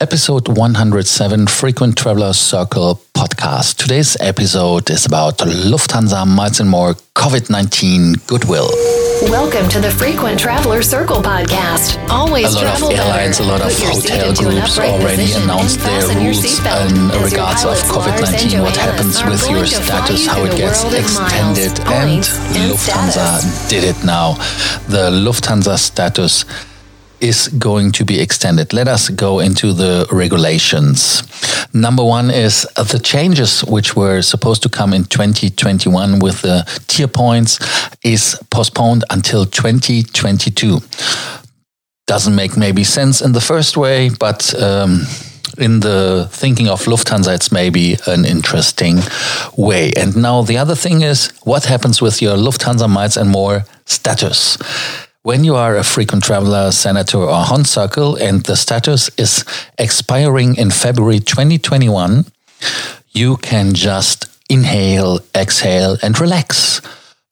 episode 107 Frequent Traveler Circle podcast. Today's episode is about Lufthansa Miles and More COVID 19 Goodwill. Welcome to the Frequent Traveler Circle podcast. Always a lot travel of airlines, better. a lot of hotel groups already announced their rules in regards of COVID 19, What happens with your status, how it gets extended, miles, and Lufthansa did it now. The Lufthansa status is going to be extended. Let us go into the regulations. Number one is the changes which were supposed to come in 2021 with the tier points is postponed until 2022. Doesn't make maybe sense in the first way, but um, in the thinking of Lufthansa, it's maybe an interesting way. And now the other thing is what happens with your Lufthansa Miles and More status? When you are a frequent traveler, senator, or Hon Circle, and the status is expiring in February 2021, you can just inhale, exhale, and relax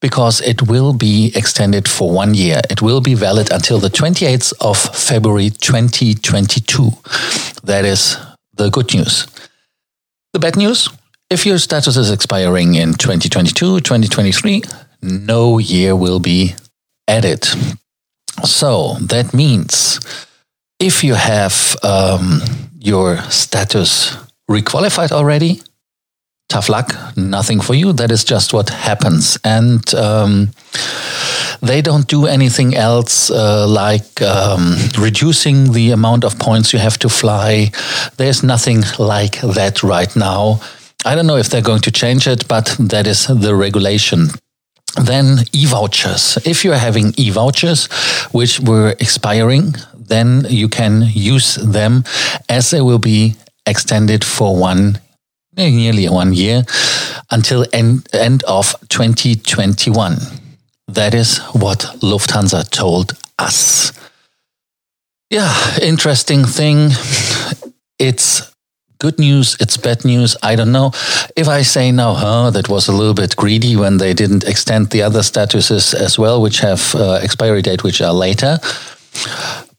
because it will be extended for one year. It will be valid until the 28th of February 2022. That is the good news. The bad news if your status is expiring in 2022, 2023, no year will be added. So that means if you have um, your status requalified already, tough luck, nothing for you. That is just what happens. And um, they don't do anything else uh, like um, reducing the amount of points you have to fly. There's nothing like that right now. I don't know if they're going to change it, but that is the regulation. Then e vouchers. If you're having e vouchers which were expiring, then you can use them as they will be extended for one nearly one year until end, end of 2021. That is what Lufthansa told us. Yeah, interesting thing. It's good news, it's bad news. I don't know. If I say now, huh, that was a little bit greedy when they didn't extend the other statuses as well, which have uh, expiry date, which are later.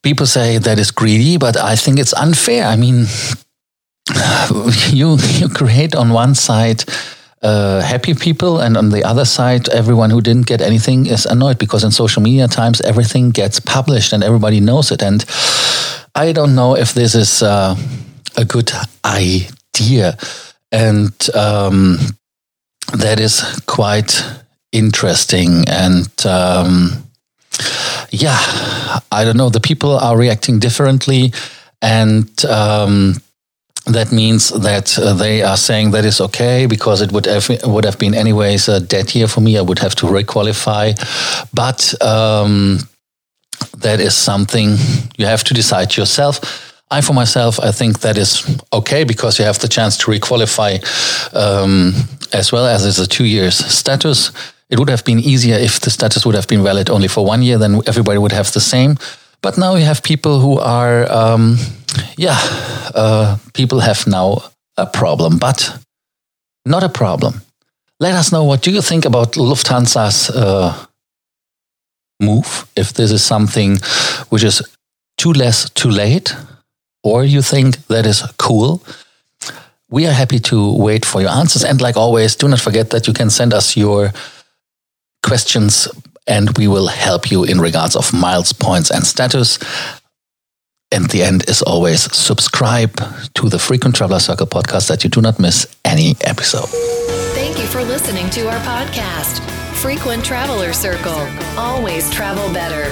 People say that is greedy, but I think it's unfair. I mean, you you create on one side uh, happy people, and on the other side, everyone who didn't get anything is annoyed because in social media times everything gets published and everybody knows it. And I don't know if this is uh, a good idea, and um, that is quite interesting. And um, yeah, I don't know. The people are reacting differently, and um, that means that uh, they are saying that is okay because it would have would have been anyways a dead year for me. I would have to requalify, but um, that is something you have to decide yourself. I, for myself, I think that is okay because you have the chance to requalify um, as well as it's a two years status. It would have been easier if the status would have been valid only for one year, then everybody would have the same. But now you have people who are, um, yeah, uh, people have now a problem, but not a problem. Let us know what do you think about Lufthansa's uh, move. If this is something which is too less, too late, or you think that is cool. We are happy to wait for your answers. And like always, do not forget that you can send us your questions and we will help you in regards of miles, points, and status. And the end is always subscribe to the Frequent Traveler Circle podcast that you do not miss any episode. Thank you for listening to our podcast, Frequent Traveler Circle. Always travel better